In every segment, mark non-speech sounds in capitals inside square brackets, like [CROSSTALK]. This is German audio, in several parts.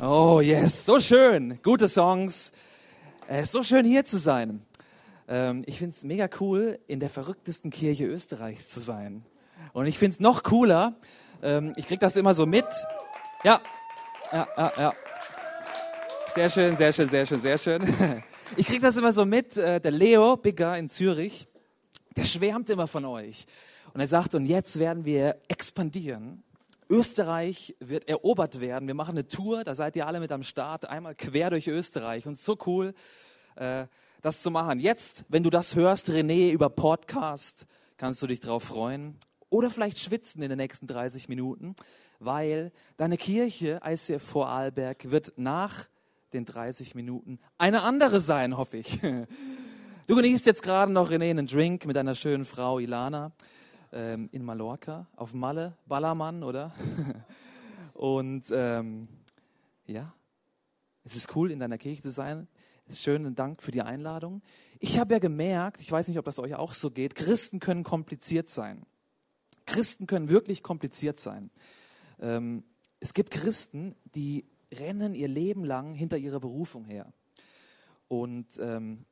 Oh yes, so schön. Gute Songs. Es ist so schön hier zu sein. Ähm, ich finde es mega cool, in der verrücktesten Kirche Österreichs zu sein. Und ich finde es noch cooler, ähm, ich kriege das immer so mit. Ja, ja, ja, ja. Sehr schön, sehr schön, sehr schön, sehr schön. [LAUGHS] Ich kriege das immer so mit. Äh, der Leo Bigger in Zürich, der schwärmt immer von euch. Und er sagt, und jetzt werden wir expandieren. Österreich wird erobert werden. Wir machen eine Tour, da seid ihr alle mit am Start, einmal quer durch Österreich. Und so cool, äh, das zu machen. Jetzt, wenn du das hörst, René, über Podcast, kannst du dich drauf freuen. Oder vielleicht schwitzen in den nächsten 30 Minuten, weil deine Kirche, ICF Vorarlberg, wird nach den 30 Minuten eine andere sein, hoffe ich. [LAUGHS] Du genießt jetzt gerade noch René einen Drink mit deiner schönen Frau Ilana ähm, in Mallorca, auf Malle, Ballermann, oder? [LAUGHS] Und ähm, ja, es ist cool, in deiner Kirche zu sein. Es ist schön und Dank für die Einladung. Ich habe ja gemerkt, ich weiß nicht, ob das euch auch so geht, Christen können kompliziert sein. Christen können wirklich kompliziert sein. Ähm, es gibt Christen, die rennen ihr Leben lang hinter ihrer Berufung her. Und ähm,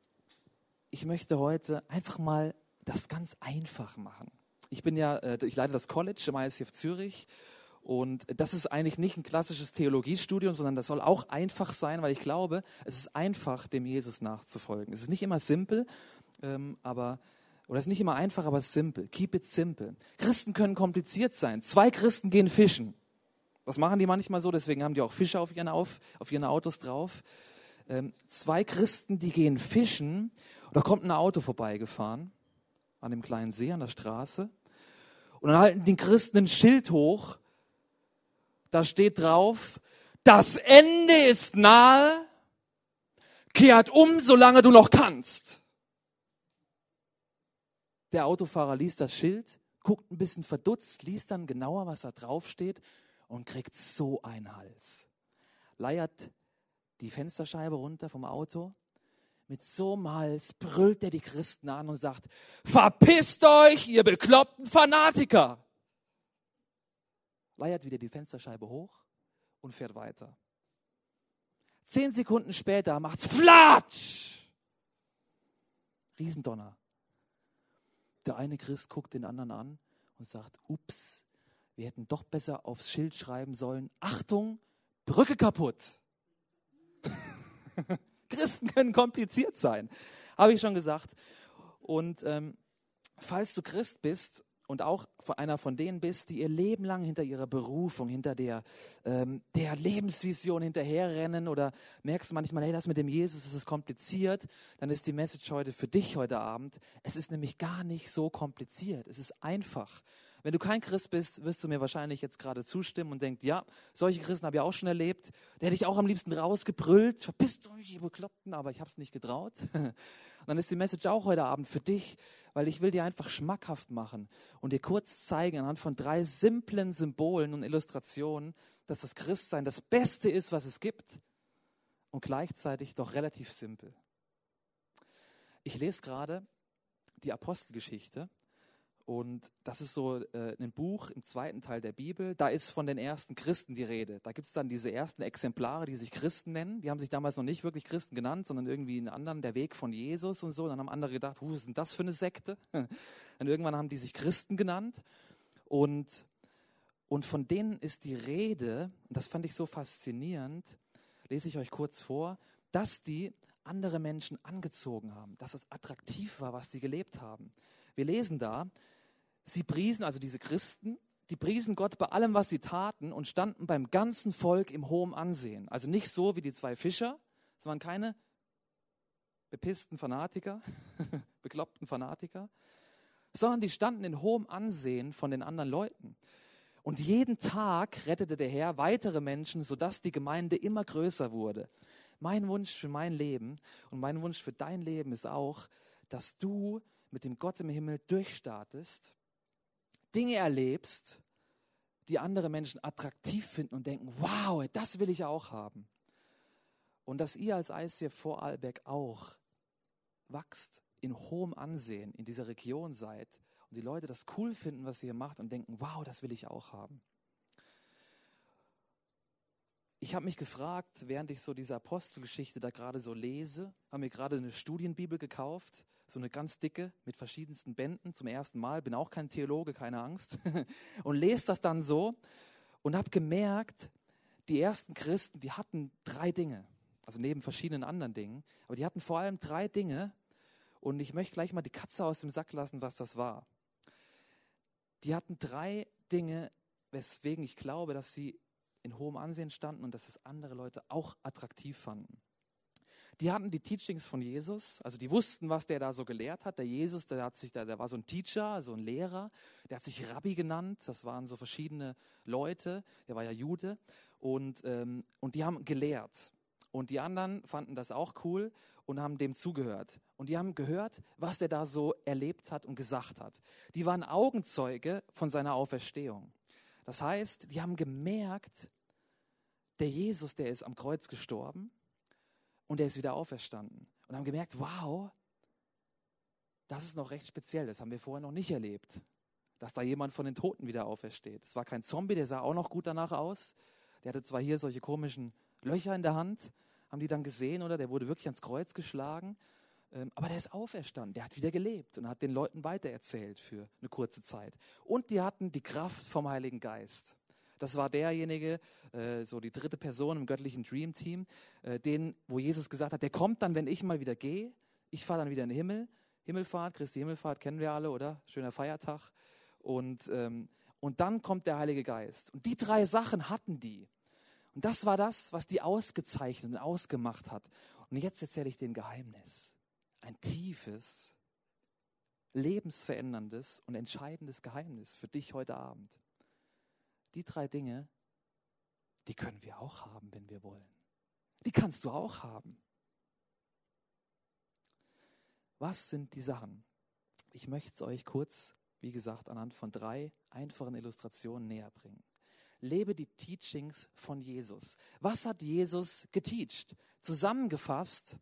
ich möchte heute einfach mal das ganz einfach machen. Ich bin ja, äh, ich leite das College im ISF Zürich und das ist eigentlich nicht ein klassisches Theologiestudium, sondern das soll auch einfach sein, weil ich glaube, es ist einfach, dem Jesus nachzufolgen. Es ist nicht immer simpel, ähm, aber oder es ist nicht immer einfach, aber simpel. Keep it simple. Christen können kompliziert sein. Zwei Christen gehen fischen. Das machen die manchmal so, deswegen haben die auch Fische auf ihren, auf, auf ihren Autos drauf. Ähm, zwei Christen, die gehen fischen, da kommt ein Auto vorbeigefahren an dem kleinen See, an der Straße. Und dann halten die Christen ein Schild hoch, da steht drauf, das Ende ist nahe, kehrt um, solange du noch kannst. Der Autofahrer liest das Schild, guckt ein bisschen verdutzt, liest dann genauer, was da drauf steht und kriegt so einen Hals. Leiert die Fensterscheibe runter vom Auto. Mit so einem brüllt er die Christen an und sagt, verpisst euch, ihr bekloppten Fanatiker. Leiert wieder die Fensterscheibe hoch und fährt weiter. Zehn Sekunden später macht's Flatsch! Riesendonner. Der eine Christ guckt den anderen an und sagt, ups, wir hätten doch besser aufs Schild schreiben sollen, Achtung, Brücke kaputt. [LAUGHS] Christen können kompliziert sein, habe ich schon gesagt. Und ähm, falls du Christ bist und auch einer von denen bist, die ihr Leben lang hinter ihrer Berufung, hinter der, ähm, der Lebensvision hinterherrennen oder merkst manchmal, hey, das mit dem Jesus, das ist kompliziert, dann ist die Message heute für dich heute Abend. Es ist nämlich gar nicht so kompliziert. Es ist einfach. Wenn du kein Christ bist, wirst du mir wahrscheinlich jetzt gerade zustimmen und denkst, ja, solche Christen habe ich auch schon erlebt. Der hätte ich auch am liebsten rausgebrüllt, verpisst euch, ihr Bekloppten, aber ich habe es nicht getraut. Und [LAUGHS] dann ist die Message auch heute Abend für dich, weil ich will dir einfach schmackhaft machen und dir kurz zeigen anhand von drei simplen Symbolen und Illustrationen, dass das Christsein das Beste ist, was es gibt und gleichzeitig doch relativ simpel. Ich lese gerade die Apostelgeschichte und das ist so äh, ein Buch im zweiten Teil der Bibel. Da ist von den ersten Christen die Rede. Da gibt es dann diese ersten Exemplare, die sich Christen nennen. Die haben sich damals noch nicht wirklich Christen genannt, sondern irgendwie einen anderen, der Weg von Jesus und so. Und dann haben andere gedacht, was ist denn das für eine Sekte? [LAUGHS] Und irgendwann haben die sich Christen genannt. Und, und von denen ist die Rede, und das fand ich so faszinierend, lese ich euch kurz vor, dass die andere Menschen angezogen haben, dass es attraktiv war, was sie gelebt haben. Wir lesen da, Sie priesen, also diese Christen, die priesen Gott bei allem, was sie taten und standen beim ganzen Volk im hohen Ansehen. Also nicht so wie die zwei Fischer, es waren keine bepissten Fanatiker, [LAUGHS] bekloppten Fanatiker, sondern die standen in hohem Ansehen von den anderen Leuten. Und jeden Tag rettete der Herr weitere Menschen, sodass die Gemeinde immer größer wurde. Mein Wunsch für mein Leben und mein Wunsch für dein Leben ist auch, dass du mit dem Gott im Himmel durchstartest Dinge erlebst, die andere Menschen attraktiv finden und denken, wow, das will ich auch haben. Und dass ihr als ICF Vorarlberg auch wachst, in hohem Ansehen in dieser Region seid und die Leute das cool finden, was ihr macht und denken, wow, das will ich auch haben. Ich habe mich gefragt, während ich so diese Apostelgeschichte da gerade so lese, habe mir gerade eine Studienbibel gekauft, so eine ganz dicke mit verschiedensten Bänden zum ersten Mal, bin auch kein Theologe, keine Angst, [LAUGHS] und lese das dann so und habe gemerkt, die ersten Christen, die hatten drei Dinge, also neben verschiedenen anderen Dingen, aber die hatten vor allem drei Dinge. Und ich möchte gleich mal die Katze aus dem Sack lassen, was das war. Die hatten drei Dinge, weswegen ich glaube, dass sie in hohem Ansehen standen und dass es andere Leute auch attraktiv fanden. Die hatten die Teachings von Jesus, also die wussten, was der da so gelehrt hat. Der Jesus, der hat sich da, der war so ein Teacher, so ein Lehrer, der hat sich Rabbi genannt. Das waren so verschiedene Leute. Der war ja Jude und ähm, und die haben gelehrt. Und die anderen fanden das auch cool und haben dem zugehört. Und die haben gehört, was der da so erlebt hat und gesagt hat. Die waren Augenzeuge von seiner Auferstehung. Das heißt, die haben gemerkt, der Jesus, der ist am Kreuz gestorben und der ist wieder auferstanden. Und haben gemerkt, wow, das ist noch recht speziell, das haben wir vorher noch nicht erlebt, dass da jemand von den Toten wieder aufersteht. Es war kein Zombie, der sah auch noch gut danach aus. Der hatte zwar hier solche komischen Löcher in der Hand, haben die dann gesehen, oder? Der wurde wirklich ans Kreuz geschlagen. Ähm, aber der ist auferstanden, der hat wieder gelebt und hat den Leuten weitererzählt für eine kurze Zeit. Und die hatten die Kraft vom Heiligen Geist. Das war derjenige, äh, so die dritte Person im göttlichen Dream Team, äh, den, wo Jesus gesagt hat, der kommt dann, wenn ich mal wieder gehe. Ich fahre dann wieder in den Himmel. Himmelfahrt, Christi Himmelfahrt kennen wir alle, oder? Schöner Feiertag. Und, ähm, und dann kommt der Heilige Geist. Und die drei Sachen hatten die. Und das war das, was die ausgezeichnet und ausgemacht hat. Und jetzt erzähle ich den Geheimnis ein tiefes, lebensveränderndes und entscheidendes Geheimnis für dich heute Abend. Die drei Dinge, die können wir auch haben, wenn wir wollen. Die kannst du auch haben. Was sind die Sachen? Ich möchte es euch kurz, wie gesagt, anhand von drei einfachen Illustrationen näher bringen. Lebe die Teachings von Jesus. Was hat Jesus geteacht? Zusammengefasst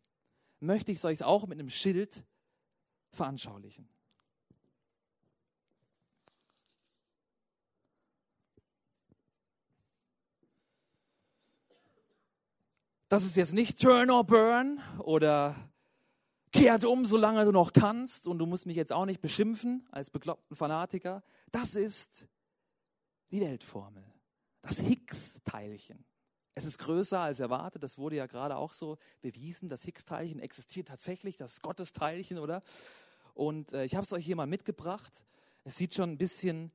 möchte ich es euch auch mit einem Schild veranschaulichen. Das ist jetzt nicht Turn or Burn oder kehrt um, solange du noch kannst und du musst mich jetzt auch nicht beschimpfen als bekloppten Fanatiker. Das ist die Weltformel, das Higgs-Teilchen. Es ist größer als erwartet. Das wurde ja gerade auch so bewiesen. Das Higgs-Teilchen existiert tatsächlich, das Gottesteilchen, oder? Und äh, ich habe es euch hier mal mitgebracht. Es sieht schon ein bisschen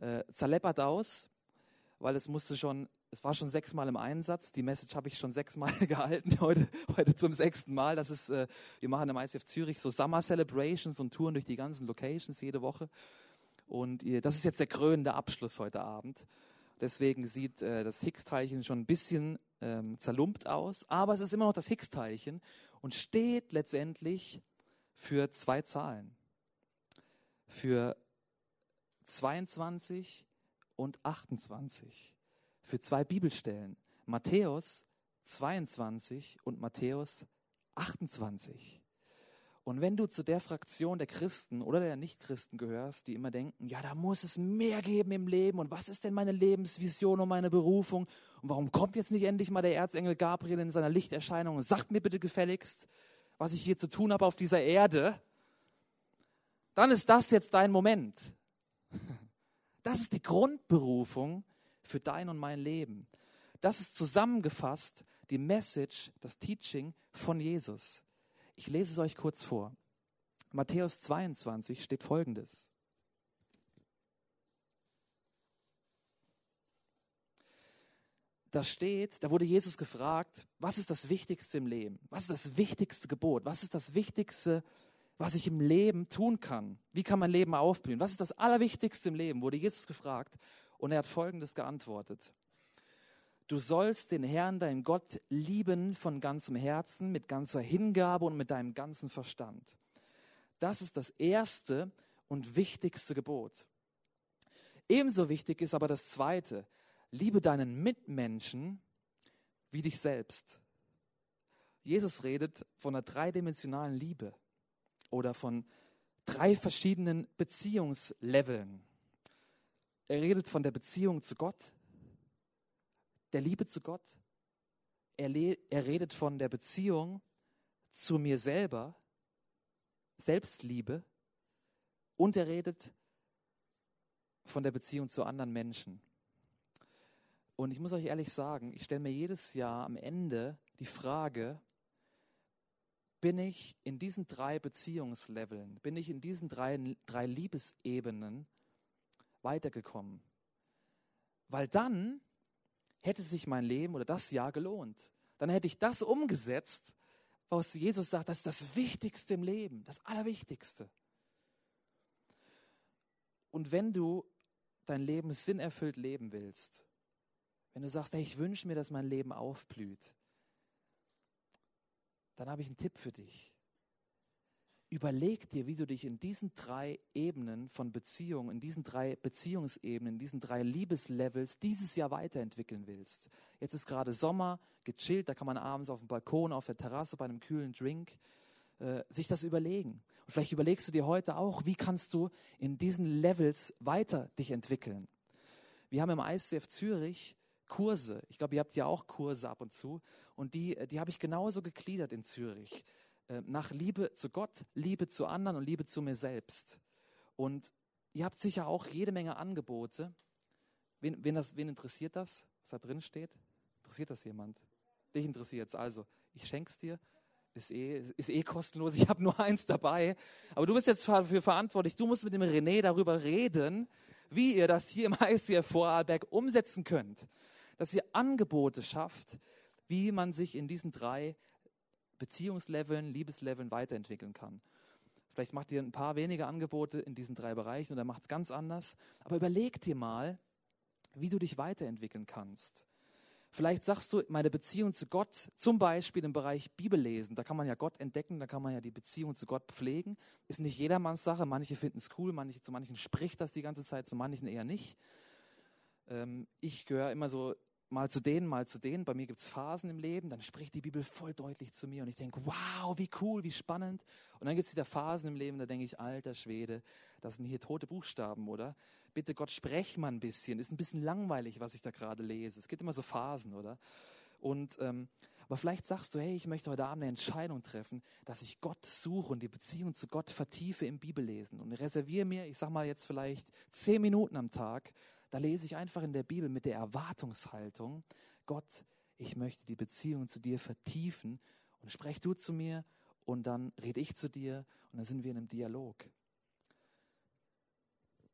äh, zerleppert aus, weil es musste schon, es war schon sechsmal im Einsatz. Die Message habe ich schon sechsmal [LAUGHS] gehalten, heute, heute zum sechsten Mal. Das ist, äh, wir machen im ICF Zürich so Summer Celebrations und touren durch die ganzen Locations jede Woche. Und ihr, das ist jetzt der krönende Abschluss heute Abend. Deswegen sieht äh, das Higgs-Teilchen schon ein bisschen ähm, zerlumpt aus, aber es ist immer noch das Higgs-Teilchen und steht letztendlich für zwei Zahlen. Für 22 und 28. Für zwei Bibelstellen. Matthäus 22 und Matthäus 28. Und wenn du zu der Fraktion der Christen oder der Nichtchristen gehörst, die immer denken, ja, da muss es mehr geben im Leben und was ist denn meine Lebensvision und meine Berufung und warum kommt jetzt nicht endlich mal der Erzengel Gabriel in seiner Lichterscheinung und sagt mir bitte gefälligst, was ich hier zu tun habe auf dieser Erde, dann ist das jetzt dein Moment. [LAUGHS] Das ist die Grundberufung für dein und mein Leben. Das ist zusammengefasst die Message, das Teaching von Jesus. Ich lese es euch kurz vor. Matthäus 22 steht folgendes. Da steht, da wurde Jesus gefragt, was ist das Wichtigste im Leben? Was ist das wichtigste Gebot? Was ist das Wichtigste, was ich im Leben tun kann? Wie kann mein Leben aufblühen? Was ist das Allerwichtigste im Leben? Wurde Jesus gefragt und er hat Folgendes geantwortet. Du sollst den Herrn, deinen Gott, lieben von ganzem Herzen, mit ganzer Hingabe und mit deinem ganzen Verstand. Das ist das erste und wichtigste Gebot. Ebenso wichtig ist aber das zweite. Liebe deinen Mitmenschen wie dich selbst. Jesus redet von einer dreidimensionalen Liebe oder von drei verschiedenen Beziehungsleveln. Er redet von der Beziehung zu Gott, der Liebe zu Gott. Er, er redet von der Beziehung zu mir selber, Selbstliebe. Und er redet von der Beziehung zu anderen Menschen. Und ich muss euch ehrlich sagen, ich stelle mir jedes Jahr am Ende die Frage, bin ich in diesen drei Beziehungsleveln, bin ich in diesen drei, drei Liebesebenen weitergekommen? Weil dann hätte sich mein Leben oder das Jahr gelohnt. Dann hätte ich das umgesetzt, was Jesus sagt, das ist das Wichtigste im Leben, das Allerwichtigste. Und wenn du dein Leben sinnerfüllt leben willst, wenn du sagst, hey, ich wünsche mir, dass mein Leben aufblüht, dann habe ich einen Tipp für dich. Überleg dir, wie du dich in diesen drei Ebenen von Beziehungen, in diesen drei Beziehungsebenen, in diesen drei Liebeslevels dieses Jahr weiterentwickeln willst. Jetzt ist gerade Sommer, gechillt, da kann man abends auf dem Balkon, auf der Terrasse bei einem kühlen Drink äh, sich das überlegen. Und vielleicht überlegst du dir heute auch, wie kannst du in diesen Levels weiter dich entwickeln. Wir haben im ICF Zürich Kurse. Ich glaube, ihr habt ja auch Kurse ab und zu. Und die, die habe ich genauso gegliedert in Zürich. Äh, nach Liebe zu Gott, Liebe zu anderen und Liebe zu mir selbst. Und ihr habt sicher auch jede Menge Angebote. Wen, wen, das, wen interessiert das, was da drin steht? Interessiert das jemand? Dich interessiert es. Also, ich schenke es dir. Ist eh, ist eh kostenlos. Ich habe nur eins dabei. Aber du bist jetzt dafür verantwortlich. Du musst mit dem René darüber reden, wie ihr das hier im ICF Vorarlberg umsetzen könnt. Dass ihr Angebote schafft, wie man sich in diesen drei Beziehungsleveln, Liebesleveln weiterentwickeln kann. Vielleicht macht ihr ein paar wenige Angebote in diesen drei Bereichen oder macht es ganz anders. Aber überleg dir mal, wie du dich weiterentwickeln kannst. Vielleicht sagst du, meine Beziehung zu Gott, zum Beispiel im Bereich Bibellesen, da kann man ja Gott entdecken, da kann man ja die Beziehung zu Gott pflegen. Ist nicht jedermanns Sache. Manche finden es cool, manche, zu manchen spricht das die ganze Zeit, zu manchen eher nicht. Ähm, ich gehöre immer so mal zu denen, mal zu denen. Bei mir gibt es Phasen im Leben, dann spricht die Bibel voll deutlich zu mir und ich denke, wow, wie cool, wie spannend. Und dann gibt es wieder Phasen im Leben, da denke ich, alter Schwede, das sind hier tote Buchstaben, oder? Bitte Gott, sprech mal ein bisschen. Ist ein bisschen langweilig, was ich da gerade lese. Es gibt immer so Phasen, oder? Und ähm, aber vielleicht sagst du, hey, ich möchte heute Abend eine Entscheidung treffen, dass ich Gott suche und die Beziehung zu Gott vertiefe im Bibellesen und reserviere mir, ich sag mal jetzt vielleicht zehn Minuten am Tag, da lese ich einfach in der Bibel mit der Erwartungshaltung, Gott, ich möchte die Beziehung zu dir vertiefen und sprech du zu mir und dann rede ich zu dir und dann sind wir in einem Dialog.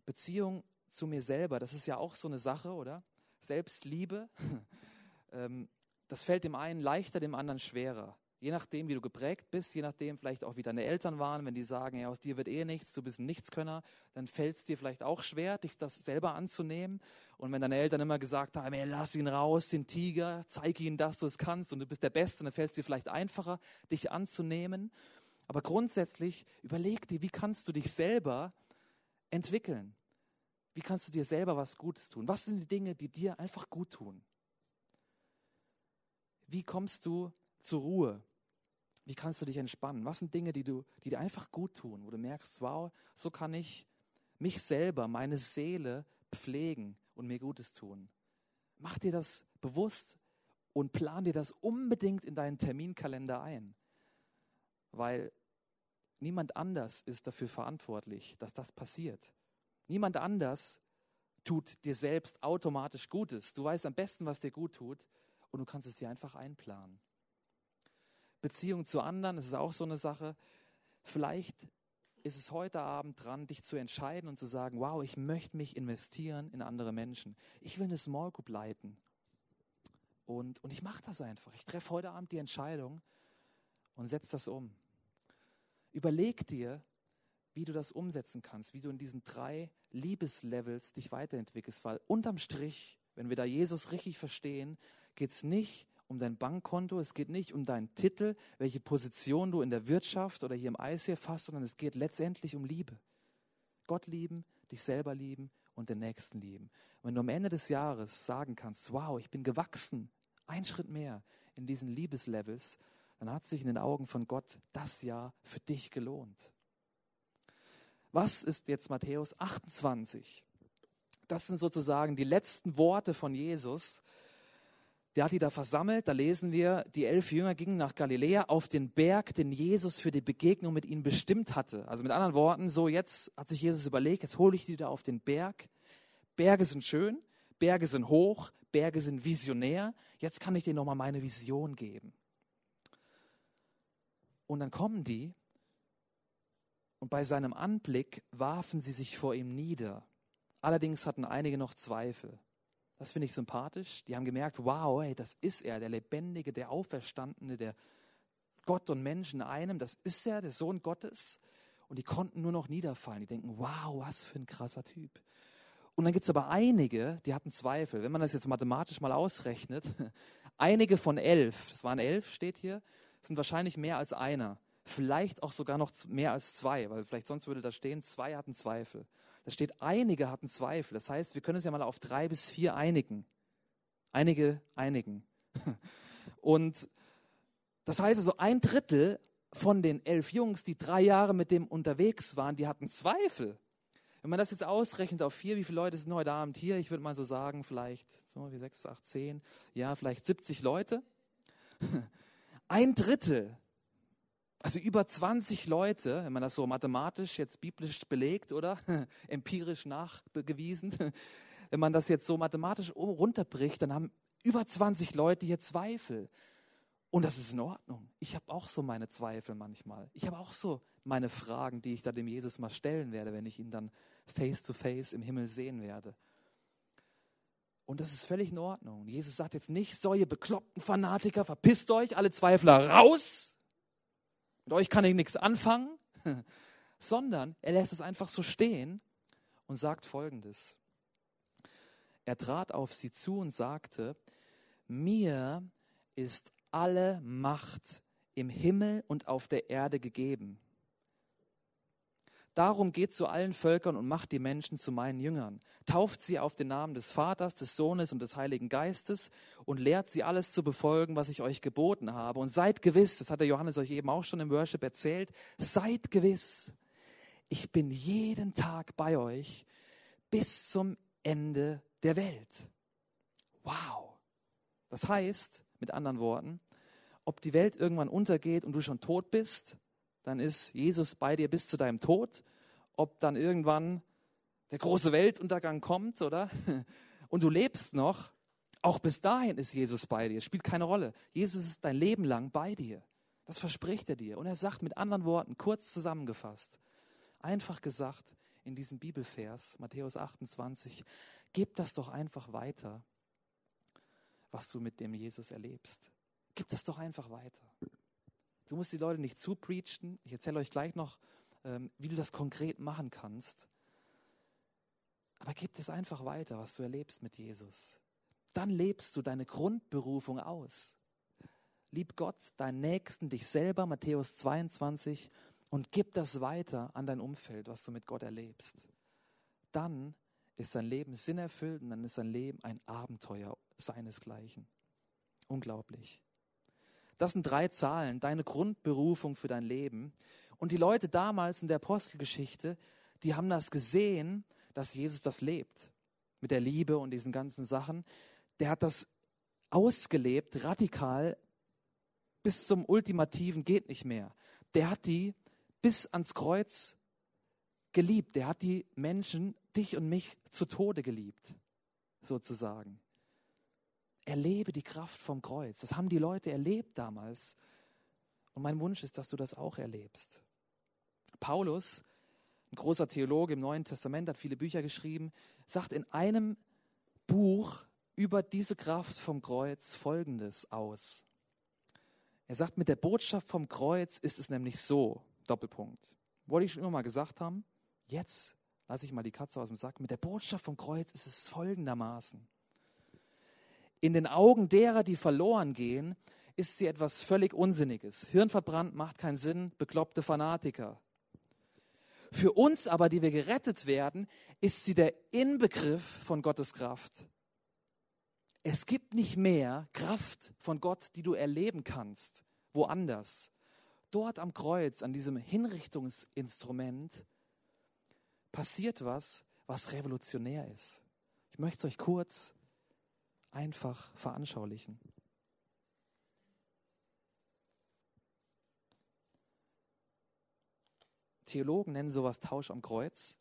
Beziehung zu mir selber, das ist ja auch so eine Sache, oder? Selbstliebe, [LAUGHS] ähm, das fällt dem einen leichter, dem anderen schwerer. Je nachdem, wie du geprägt bist, je nachdem vielleicht auch, wie deine Eltern waren, wenn die sagen, ja, aus dir wird eh nichts, du bist ein Nichtskönner, dann fällt es dir vielleicht auch schwer, dich das selber anzunehmen. Und wenn deine Eltern immer gesagt haben, ey, lass ihn raus, den Tiger, zeig ihm, dass du es kannst und du bist der Beste, dann fällt es dir vielleicht einfacher, dich anzunehmen. Aber grundsätzlich überleg dir, wie kannst du dich selber entwickeln? Wie kannst du dir selber was Gutes tun? Was sind die Dinge, die dir einfach gut tun? Wie kommst du zur Ruhe? Wie kannst du dich entspannen? Was sind Dinge, die, du, die dir einfach gut tun, wo du merkst, wow, so kann ich mich selber, meine Seele pflegen und mir Gutes tun? Mach dir das bewusst und plan dir das unbedingt in deinen Terminkalender ein, weil niemand anders ist dafür verantwortlich, dass das passiert. Niemand anders tut dir selbst automatisch Gutes. Du weißt am besten, was dir gut tut und du kannst es dir einfach einplanen. Beziehung zu anderen, das ist auch so eine Sache. Vielleicht ist es heute Abend dran, dich zu entscheiden und zu sagen, wow, ich möchte mich investieren in andere Menschen. Ich will eine Small Group leiten. Und, und ich mache das einfach. Ich treffe heute Abend die Entscheidung und setze das um. Überleg dir, wie du das umsetzen kannst, wie du in diesen drei Liebeslevels dich weiterentwickelst, weil unterm Strich, wenn wir da Jesus richtig verstehen, geht es nicht um dein Bankkonto, es geht nicht um deinen Titel, welche Position du in der Wirtschaft oder hier im ICF hast, sondern es geht letztendlich um Liebe. Gott lieben, dich selber lieben und den Nächsten lieben. wenn du am Ende des Jahres sagen kannst, wow, ich bin gewachsen, ein Schritt mehr in diesen Liebeslevels, dann hat sich in den Augen von Gott das Jahr für dich gelohnt. Was ist jetzt Matthäus 28? Das sind sozusagen die letzten Worte von Jesus, der hat die da versammelt. Da lesen wir, die elf Jünger gingen nach Galiläa auf den Berg, den Jesus für die Begegnung mit ihnen bestimmt hatte. Also mit anderen Worten, so jetzt hat sich Jesus überlegt, jetzt hole ich die da auf den Berg. Berge sind schön, Berge sind hoch, Berge sind visionär. Jetzt kann ich denen nochmal meine Vision geben. Und dann kommen die und bei seinem Anblick warfen sie sich vor ihm nieder. Allerdings hatten einige noch Zweifel. Das finde ich sympathisch. Die haben gemerkt, wow, ey, das ist er, der Lebendige, der Auferstandene, der Gott und Menschen einem. Das ist er, der Sohn Gottes. Und die konnten nur noch niederfallen. Die denken, wow, was für ein krasser Typ. Und dann gibt es aber einige, die hatten Zweifel. Wenn man das jetzt mathematisch mal ausrechnet, [LAUGHS] einige von elf, das waren elf, steht hier, sind wahrscheinlich mehr als einer. Vielleicht auch sogar noch mehr als zwei, weil vielleicht sonst würde da stehen, zwei hatten Zweifel. Da steht, einige hatten Zweifel. Das heißt, wir können es ja mal auf drei bis vier einigen. Einige einigen. [LAUGHS] Und das heißt also, ein Drittel von den elf Jungs, die drei Jahre mit dem unterwegs waren, die hatten Zweifel. Wenn man das jetzt ausrechnet auf vier, wie viele Leute sind heute Abend hier? Ich würde mal so sagen, vielleicht so wie sechs, acht, zehn, ja, vielleicht 70 Leute. [LAUGHS] Ein Drittel also über 20 Leute, wenn man das so mathematisch jetzt biblisch belegt oder [LAUGHS] empirisch nachgewiesen, [LAUGHS] wenn man das jetzt so mathematisch runterbricht, dann haben über 20 Leute hier Zweifel. Und das ist in Ordnung. Ich habe auch so meine Zweifel manchmal. Ich habe auch so meine Fragen, die ich da dem Jesus mal stellen werde, wenn ich ihn dann face to face im Himmel sehen werde. Und das ist völlig in Ordnung. Jesus sagt jetzt nicht, so ihr bekloppten Fanatiker, verpisst euch, alle Zweifler raus. Mit euch kann ich nichts anfangen, [LAUGHS] sondern er lässt es einfach so stehen und sagt folgendes. Er trat auf sie zu und sagte, mir ist alle Macht im Himmel und auf der Erde gegeben. Darum geht zu allen Völkern und macht die Menschen zu meinen Jüngern. Tauft sie auf den Namen des Vaters, des Sohnes und des Heiligen Geistes und lehrt sie alles zu befolgen, was ich euch geboten habe. Und seid gewiss, das hat der Johannes euch eben auch schon im Worship erzählt, seid gewiss, ich bin jeden Tag bei euch bis zum Ende der Welt. Wow. Das heißt, mit anderen Worten, ob die Welt irgendwann untergeht und du schon tot bist, dann ist Jesus bei dir bis zu deinem Tod. Ob dann irgendwann der große Weltuntergang kommt, oder? [LAUGHS] Und du lebst noch, auch bis dahin ist Jesus bei dir. Spielt keine Rolle. Jesus ist dein Leben lang bei dir. Das verspricht er dir. Und er sagt mit anderen Worten, kurz zusammengefasst, einfach gesagt in diesem Bibelvers, Matthäus 28, gib das doch einfach weiter, was du mit dem Jesus erlebst. Gib das doch einfach weiter. Du musst die Leute nicht zupreachen. Ich erzähle euch gleich noch, ähm, wie du das konkret machen kannst. Aber gib es einfach weiter, was du erlebst mit Jesus. Dann lebst du deine Grundberufung aus. Lieb Gott, deinen Nächsten, dich selber, Matthäus 22, und gib das weiter an dein Umfeld, was du mit Gott erlebst. Dann ist dein Leben sinnerfüllt und dann ist dein Leben ein Abenteuer seinesgleichen. Unglaublich. Das sind drei Zahlen, deine Grundberufung für dein Leben. Und die Leute damals in der Apostelgeschichte, die haben das gesehen, dass Jesus das lebt. Mit der Liebe und diesen ganzen Sachen. Der hat das ausgelebt, radikal, bis zum ultimativen geht nicht mehr. Der hat die bis ans Kreuz geliebt. Der hat die Menschen, dich und mich, zu Tode geliebt, sozusagen erlebe die Kraft vom Kreuz. Das haben die Leute erlebt damals. Und mein Wunsch ist, dass du das auch erlebst. Paulus, ein großer Theologe im Neuen Testament, hat viele Bücher geschrieben, sagt in einem Buch über diese Kraft vom Kreuz Folgendes aus. Er sagt, mit der Botschaft vom Kreuz ist es nämlich so, Doppelpunkt. Wollte ich schon immer mal gesagt haben, jetzt lasse ich mal die Katze aus dem Sack. Mit der Botschaft vom Kreuz ist es folgendermaßen. In den Augen derer, die verloren gehen, ist sie etwas völlig Unsinniges. Hirnverbrannt macht keinen Sinn, bekloppte Fanatiker. Für uns aber, die wir gerettet werden, ist sie der Inbegriff von Gottes Kraft. Es gibt nicht mehr Kraft von Gott, die du erleben kannst, woanders. Dort am Kreuz, an diesem Hinrichtungsinstrument, passiert was, was revolutionär ist. Ich möchte es euch kurz einfach veranschaulichen. Theologen nennen sowas Tausch am Kreuz.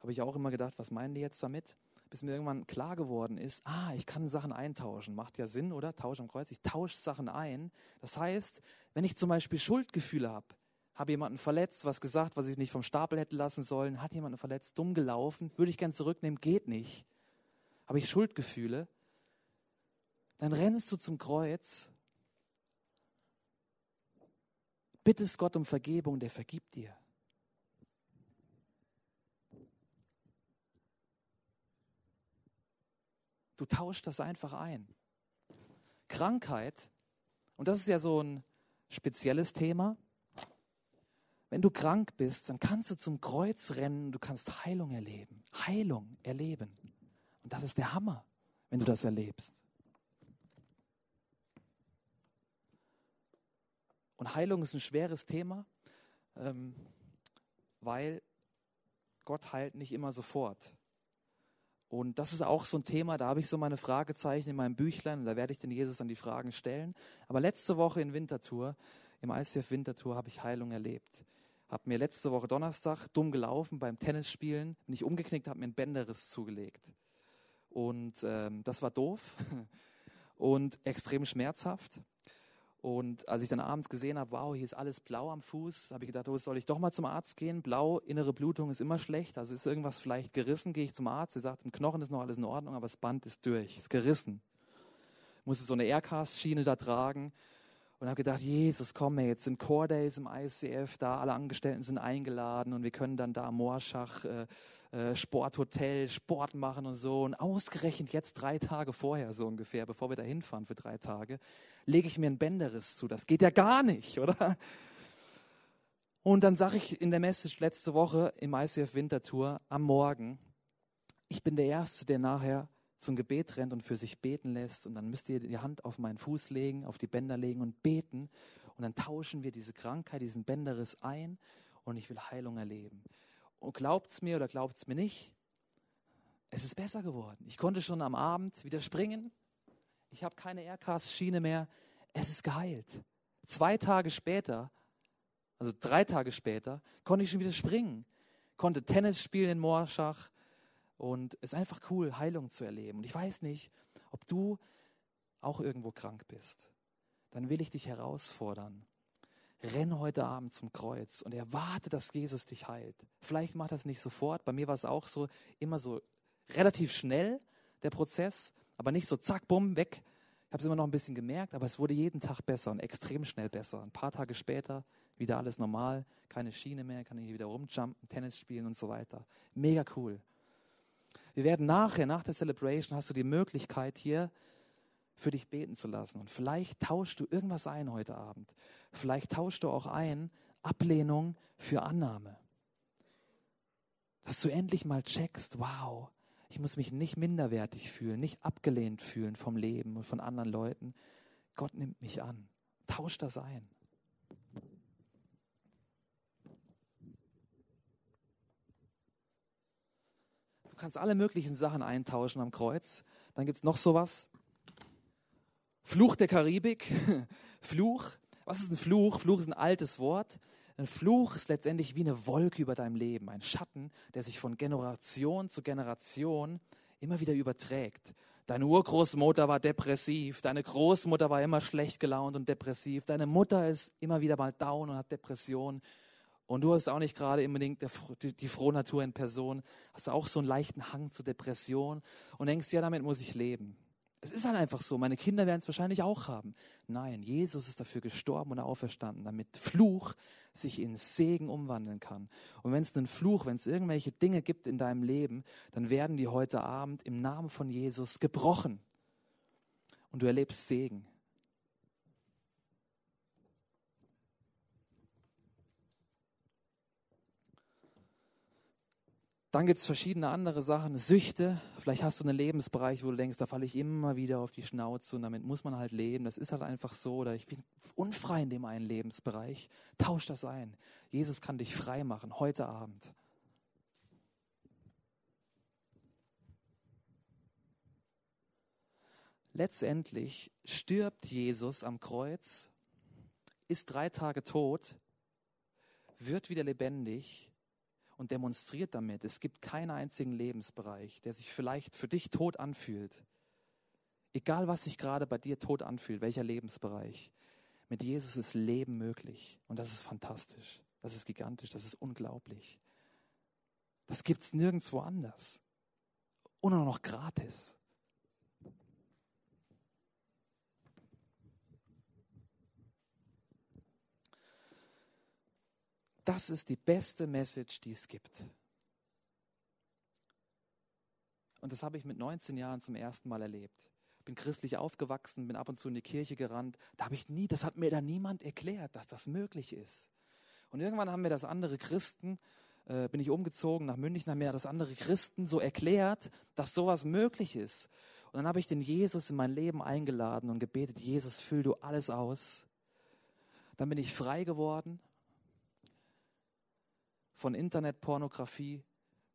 Habe ich auch immer gedacht, was meinen die jetzt damit? Bis mir irgendwann klar geworden ist, ah, ich kann Sachen eintauschen. Macht ja Sinn, oder? Tausch am Kreuz. Ich tausche Sachen ein. Das heißt, wenn ich zum Beispiel Schuldgefühle habe, habe jemanden verletzt, was gesagt, was ich nicht vom Stapel hätte lassen sollen, hat jemanden verletzt, dumm gelaufen, würde ich gern zurücknehmen, geht nicht. Habe ich Schuldgefühle, dann rennst du zum Kreuz, bittest Gott um Vergebung, der vergibt dir. Du tauschst das einfach ein. Krankheit, und das ist ja so ein spezielles Thema. Wenn du krank bist, dann kannst du zum Kreuz rennen, du kannst Heilung erleben. Heilung erleben. Und das ist der Hammer, wenn du das erlebst. Und Heilung ist ein schweres Thema, ähm, weil Gott heilt nicht immer sofort. Und das ist auch so ein Thema, da habe ich so meine Fragezeichen in meinem Büchlein, und da werde ich den Jesus dann die Fragen stellen. Aber letzte Woche in Winterthur, im ICF Winterthur, habe ich Heilung erlebt. Habe mir letzte Woche Donnerstag dumm gelaufen beim Tennisspielen, bin ich umgeknickt, habe mir ein Bänderriss zugelegt. Und ähm, das war doof [LAUGHS] und extrem schmerzhaft. Und als ich dann abends gesehen habe, wow, hier ist alles blau am Fuß, habe ich gedacht, oh, soll ich doch mal zum Arzt gehen? Blau, innere Blutung ist immer schlecht, also ist irgendwas vielleicht gerissen, gehe ich zum Arzt. Er sagt, im Knochen ist noch alles in Ordnung, aber das Band ist durch, ist gerissen. Ich musste so eine Aircast-Schiene da tragen und habe gedacht, Jesus, komm, ey, jetzt sind Core Days im ICF, da alle Angestellten sind eingeladen und wir können dann da am Moorschach äh, äh, Sporthotel, Sport machen und so. Und ausgerechnet jetzt drei Tage vorher so ungefähr, bevor wir da hinfahren für drei Tage, lege ich mir einen Bänderriss zu. Das geht ja gar nicht, oder? Und dann sage ich in der Message letzte Woche im ICF Wintertour am Morgen, ich bin der Erste, der nachher zum Gebet rennt und für sich beten lässt. Und dann müsst ihr die Hand auf meinen Fuß legen, auf die Bänder legen und beten. Und dann tauschen wir diese Krankheit, diesen Bänderriss ein und ich will Heilung erleben. Und glaubt es mir oder glaubt es mir nicht, es ist besser geworden. Ich konnte schon am Abend wieder springen. Ich habe keine Aircast-Schiene mehr. Es ist geheilt. Zwei Tage später, also drei Tage später, konnte ich schon wieder springen. Konnte Tennis spielen in Moorschach. Und es ist einfach cool, Heilung zu erleben. Und ich weiß nicht, ob du auch irgendwo krank bist. Dann will ich dich herausfordern, renn heute Abend zum Kreuz und erwarte, dass Jesus dich heilt. Vielleicht macht das nicht sofort. Bei mir war es auch so, immer so relativ schnell, der Prozess, aber nicht so zack, bumm, weg. Ich habe es immer noch ein bisschen gemerkt, aber es wurde jeden Tag besser und extrem schnell besser. Ein paar Tage später wieder alles normal, keine Schiene mehr, kann ich hier wieder rumjumpen, Tennis spielen und so weiter. Mega cool. Wir werden nachher, nach der Celebration, hast du die Möglichkeit hier für dich beten zu lassen. Und vielleicht tauschst du irgendwas ein heute Abend. Vielleicht tauschst du auch ein Ablehnung für Annahme. Dass du endlich mal checkst, wow, ich muss mich nicht minderwertig fühlen, nicht abgelehnt fühlen vom Leben und von anderen Leuten. Gott nimmt mich an. Tausch das ein. Kannst alle möglichen Sachen eintauschen am Kreuz. Dann gibt es noch sowas. Fluch der Karibik. [LAUGHS] Fluch. Was ist ein Fluch? Fluch ist ein altes Wort. Ein Fluch ist letztendlich wie eine Wolke über deinem Leben, ein Schatten, der sich von Generation zu Generation immer wieder überträgt. Deine Urgroßmutter war depressiv, deine Großmutter war immer schlecht gelaunt und depressiv, deine Mutter ist immer wieder mal down und hat Depressionen und du hast auch nicht gerade unbedingt die, die frohe Natur in Person, hast auch so einen leichten Hang zur Depression und denkst, ja, damit muss ich leben. Es ist halt einfach so. Meine Kinder werden es wahrscheinlich auch haben. Nein, Jesus ist dafür gestorben und auferstanden, damit Fluch sich in Segen umwandeln kann. Und wenn es einen Fluch, wenn es irgendwelche Dinge gibt in deinem Leben, dann werden die heute Abend im Namen von Jesus gebrochen. Und du erlebst Segen. Dann gibt es verschiedene andere Sachen, Süchte. Vielleicht hast du einen Lebensbereich, wo du denkst, da falle ich immer wieder auf die Schnauze und damit muss man halt leben. Das ist halt einfach so. Oder ich bin unfrei in dem einen Lebensbereich. Tausch das ein. Jesus kann dich frei machen, heute Abend. letztendlich stirbt Jesus am Kreuz, ist drei Tage tot, wird wieder lebendig und demonstriert damit, es gibt keinen einzigen Lebensbereich, der sich vielleicht für dich tot anfühlt. Egal, was sich gerade bei dir tot anfühlt, welcher Lebensbereich. Mit Jesus ist Leben möglich. Und das ist fantastisch. Das ist gigantisch. Das ist unglaublich. Das gibt es nirgendwo anders. Und auch noch gratis. Das ist die beste Message, die es gibt. Und das habe ich mit 19 Jahren zum ersten Mal erlebt. Bin christlich aufgewachsen, bin ab und zu in die Kirche gerannt. Da habe ich nie, das hat mir da niemand erklärt, dass das möglich ist. Und irgendwann haben mir das andere Christen, äh, bin ich umgezogen nach München, haben mir das andere Christen so erklärt, dass sowas möglich ist. Und dann habe ich den Jesus in mein Leben eingeladen und gebetet, Jesus, füll du alles aus. Dann bin ich frei geworden von Internetpornografie,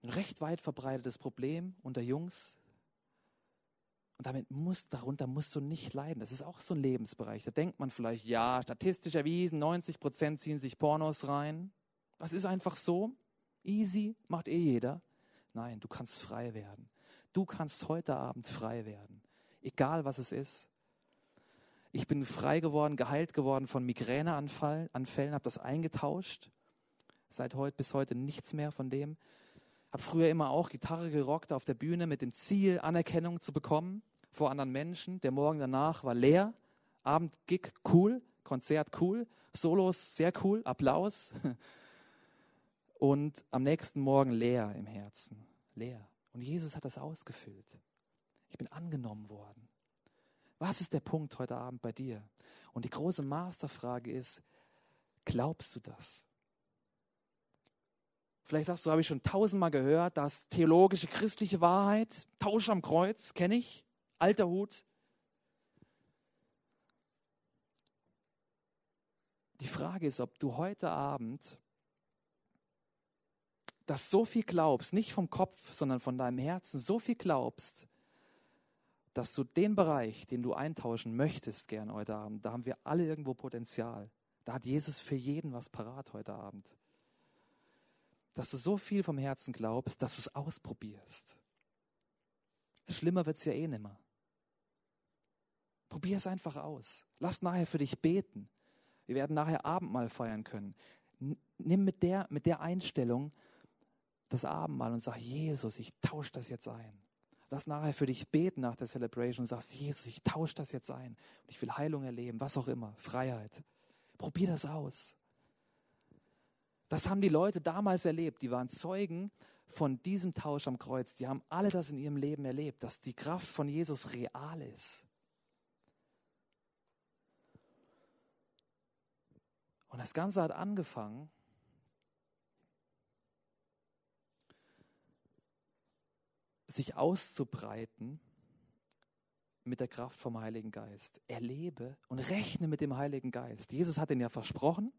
ein recht weit verbreitetes Problem unter Jungs. Und damit muss, darunter musst du nicht leiden. Das ist auch so ein Lebensbereich. Da denkt man vielleicht, ja, statistisch erwiesen, 90 Prozent ziehen sich Pornos rein. Das ist einfach so. Easy, macht eh jeder. Nein, du kannst frei werden. Du kannst heute Abend frei werden. Egal was es ist. Ich bin frei geworden, geheilt geworden von Migräneanfällen, habe das eingetauscht Seit heute bis heute nichts mehr von dem. Habe früher immer auch Gitarre gerockt auf der Bühne mit dem Ziel, Anerkennung zu bekommen vor anderen Menschen. Der Morgen danach war leer. Abend Gig cool, Konzert cool, Solos sehr cool, Applaus. [LAUGHS] Und am nächsten Morgen leer im Herzen. Leer. Und Jesus hat das ausgefüllt. Ich bin angenommen worden. Was ist der Punkt heute Abend bei dir? Und die große Masterfrage ist, glaubst du das? Vielleicht sagst du, habe ich schon tausendmal gehört, dass theologische christliche Wahrheit, Tausch am Kreuz, kenne ich, alter Hut. Die Frage ist, ob du heute Abend das so viel glaubst, nicht vom Kopf, sondern von deinem Herzen, so viel glaubst, dass du den Bereich, den du eintauschen möchtest, gern heute Abend, da haben wir alle irgendwo Potenzial. Da hat Jesus für jeden was parat heute Abend dass du so viel vom Herzen glaubst, dass du es ausprobierst. Schlimmer wird es ja eh nimmer. Probier es einfach aus. Lass nachher für dich beten. Wir werden nachher Abendmahl feiern können. Nimm mit der, mit der Einstellung das Abendmahl und sag, Jesus, ich tausche das jetzt ein. Lass nachher für dich beten nach der Celebration und sagst, Jesus, ich tausche das jetzt ein. Und ich will Heilung erleben, was auch immer, Freiheit. Probier das aus. Das haben die Leute damals erlebt. Die waren Zeugen von diesem Tausch am Kreuz. Die haben alle das in ihrem Leben erlebt, dass die Kraft von Jesus real ist. Und das Ganze hat angefangen sich auszubreiten mit der Kraft vom Heiligen Geist. Erlebe und rechne mit dem Heiligen Geist. Jesus hat ihn ja versprochen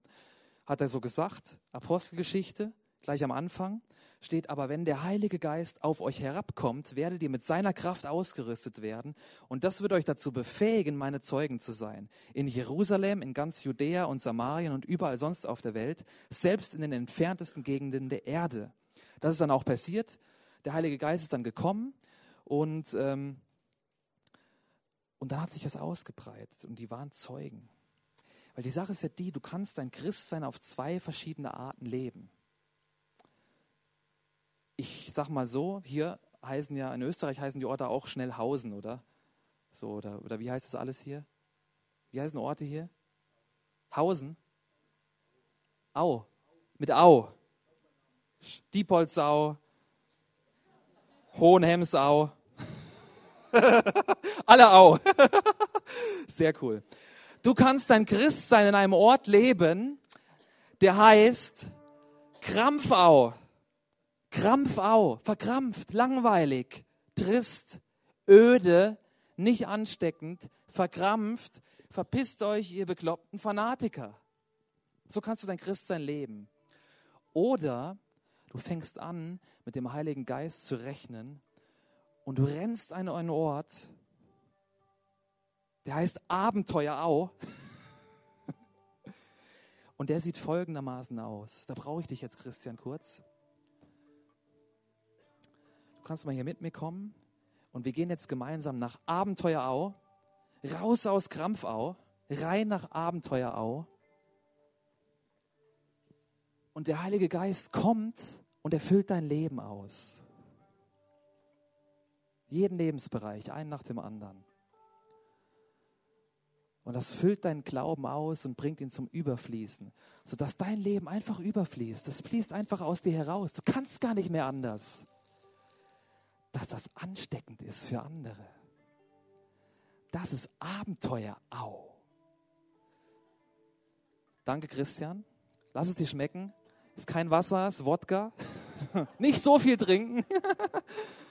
hat er so gesagt, Apostelgeschichte, gleich am Anfang, steht aber, wenn der Heilige Geist auf euch herabkommt, werdet ihr mit seiner Kraft ausgerüstet werden und das wird euch dazu befähigen, meine Zeugen zu sein. In Jerusalem, in ganz Judäa und Samarien und überall sonst auf der Welt, selbst in den entferntesten Gegenden der Erde. Das ist dann auch passiert. Der Heilige Geist ist dann gekommen und, ähm, und dann hat sich das ausgebreitet und die waren Zeugen. Weil die Sache ist ja die, du kannst dein Christsein auf zwei verschiedene Arten leben. Ich sag mal so, hier heißen ja, in Österreich heißen die Orte auch Schnellhausen, oder? So, oder, oder wie heißt das alles hier? Wie heißen Orte hier? Hausen? Au. Mit Au. Diepoldsau. Hohenhemsau. [LAUGHS] Alle Au. [LAUGHS] Sehr cool. Du kannst ein Christsein in einem Ort leben, der heißt Krampfau. Krampfau, verkrampft, langweilig, trist, öde, nicht ansteckend, verkrampft, verpisst euch, ihr bekloppten Fanatiker. So kannst du dein Christsein leben. Oder du fängst an, mit dem Heiligen Geist zu rechnen und du rennst an einen Ort, Der heißt Abenteuerau. [LAUGHS] Und der sieht folgendermaßen aus. Da brauche ich dich jetzt, Christian, kurz. Du kannst mal hier mit mir kommen. Und wir gehen jetzt gemeinsam nach Abenteuerau, raus aus Krampfau, rein nach Abenteuerau. Und der Heilige Geist kommt und erfüllt dein Leben aus. Jeden Lebensbereich, einen nach dem anderen. Und das füllt deinen Glauben aus und bringt ihn zum Überfließen, sodass dein Leben einfach überfließt. Das fließt einfach aus dir heraus. Du kannst gar nicht mehr anders. Dass das ansteckend ist für andere. Das ist Abenteuer. Au. Danke, Christian. Lass es dir schmecken. Ist kein Wasser, ist Wodka. [LAUGHS] Nicht so viel trinken. [LAUGHS]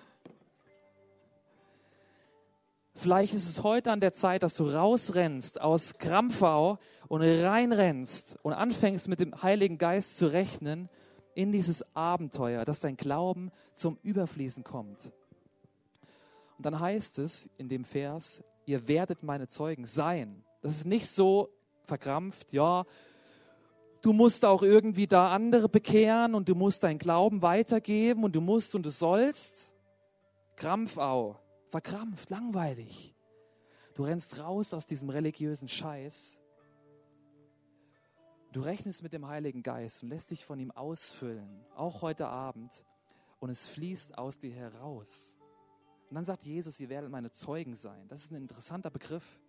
Vielleicht ist es heute an der Zeit, dass du rausrennst aus Krampfau und reinrennst und anfängst mit dem Heiligen Geist zu rechnen in dieses Abenteuer, dass dein Glauben zum Überfließen kommt. Und dann heißt es in dem Vers, ihr werdet meine Zeugen sein. Das ist nicht so verkrampft, ja, du musst auch irgendwie da andere bekehren und du musst deinen Glauben weitergeben und du musst und du sollst. Krampfau verkrampft, langweilig. Du rennst raus aus diesem religiösen Scheiß. Du rechnest mit dem Heiligen Geist und lässt dich von ihm ausfüllen, auch heute Abend. Und es fließt aus dir heraus. Und dann sagt Jesus, ihr werdet meine Zeugen sein. Das ist ein interessanter Begriff.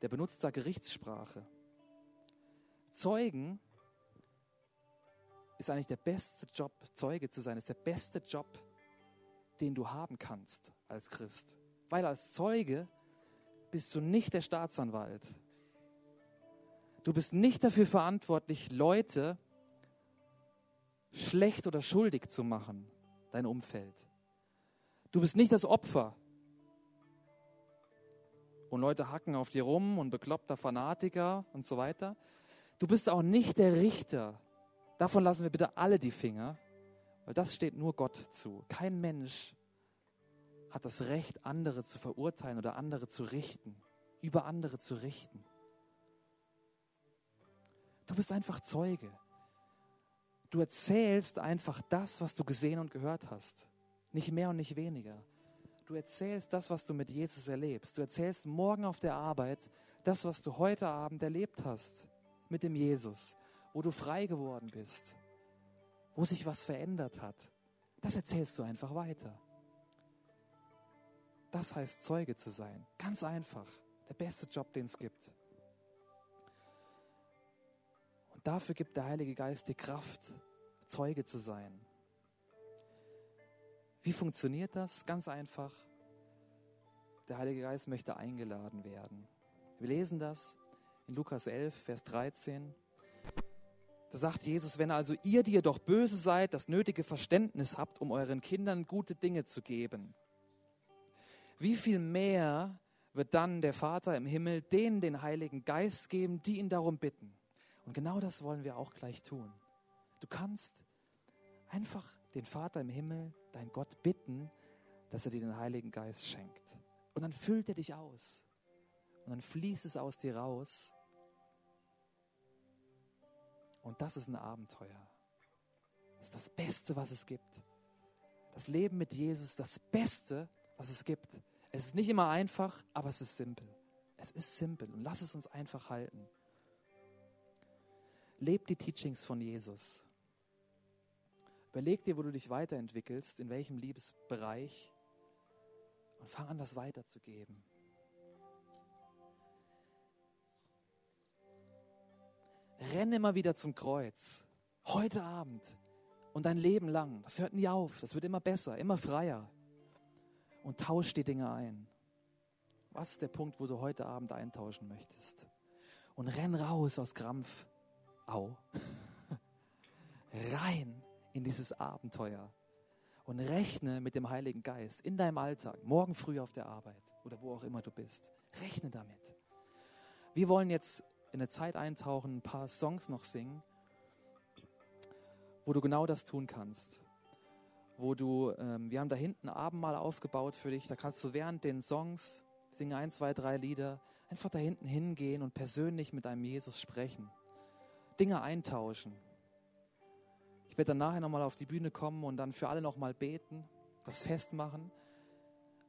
Der benutzt da Gerichtssprache. Zeugen ist eigentlich der beste Job, Zeuge zu sein, ist der beste Job, den du haben kannst als Christ. Weil als Zeuge bist du nicht der Staatsanwalt. Du bist nicht dafür verantwortlich, Leute schlecht oder schuldig zu machen, dein Umfeld. Du bist nicht das Opfer. Und Leute hacken auf dir rum und bekloppter Fanatiker und so weiter. Du bist auch nicht der Richter. Davon lassen wir bitte alle die Finger. Weil das steht nur Gott zu. Kein Mensch hat das Recht, andere zu verurteilen oder andere zu richten, über andere zu richten. Du bist einfach Zeuge. Du erzählst einfach das, was du gesehen und gehört hast. Nicht mehr und nicht weniger. Du erzählst das, was du mit Jesus erlebst. Du erzählst morgen auf der Arbeit das, was du heute Abend erlebt hast mit dem Jesus, wo du frei geworden bist, wo sich was verändert hat. Das erzählst du einfach weiter. Das heißt, Zeuge zu sein. Ganz einfach. Der beste Job, den es gibt. Und dafür gibt der Heilige Geist die Kraft, Zeuge zu sein. Wie funktioniert das? Ganz einfach. Der Heilige Geist möchte eingeladen werden. Wir lesen das in Lukas 11, Vers 13. Da sagt Jesus, wenn also ihr, die ihr doch böse seid, das nötige Verständnis habt, um euren Kindern gute Dinge zu geben, wie viel mehr wird dann der Vater im Himmel denen den Heiligen Geist geben, die ihn darum bitten. Und genau das wollen wir auch gleich tun. Du kannst einfach den Vater im Himmel, dein Gott, bitten, dass er dir den Heiligen Geist schenkt. Und dann füllt er dich aus. Und dann fließt es aus dir raus. Und das ist ein Abenteuer. Das ist das Beste, was es gibt. Das Leben mit Jesus das Beste, was es gibt. Es ist nicht immer einfach, aber es ist simpel. Es ist simpel und lass es uns einfach halten. Leb die Teachings von Jesus. Überleg dir, wo du dich weiterentwickelst, in welchem Liebesbereich und fang an, das weiterzugeben. Renn immer wieder zum Kreuz. Heute Abend und dein Leben lang. Das hört nie auf. Das wird immer besser, immer freier. Und tausch die Dinge ein. Was ist der Punkt, wo du heute Abend eintauschen möchtest? Und renn raus aus Krampf. Au. [LAUGHS] Rein in dieses Abenteuer. Und rechne mit dem Heiligen Geist in deinem Alltag, morgen früh auf der Arbeit oder wo auch immer du bist. Rechne damit. Wir wollen jetzt in eine Zeit eintauchen, ein paar Songs noch singen, wo du genau das tun kannst. Wo du, ähm, wir haben da hinten Abendmahl aufgebaut für dich, da kannst du während den Songs singen ein, zwei, drei Lieder, einfach da hinten hingehen und persönlich mit einem Jesus sprechen. Dinge eintauschen. Ich werde dann nachher nochmal auf die Bühne kommen und dann für alle nochmal beten, das festmachen.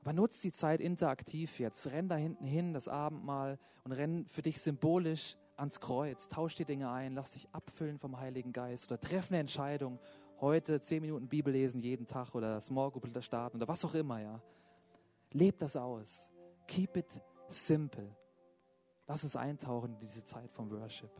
Aber nutz die Zeit interaktiv jetzt. Renn da hinten hin, das Abendmahl, und renn für dich symbolisch ans Kreuz. Tausch die Dinge ein, lass dich abfüllen vom Heiligen Geist oder treff eine Entscheidung. Heute zehn Minuten Bibel lesen jeden Tag oder Small Group starten oder was auch immer, ja. Leb das aus. Keep it simple. Lass es eintauchen in diese Zeit vom Worship.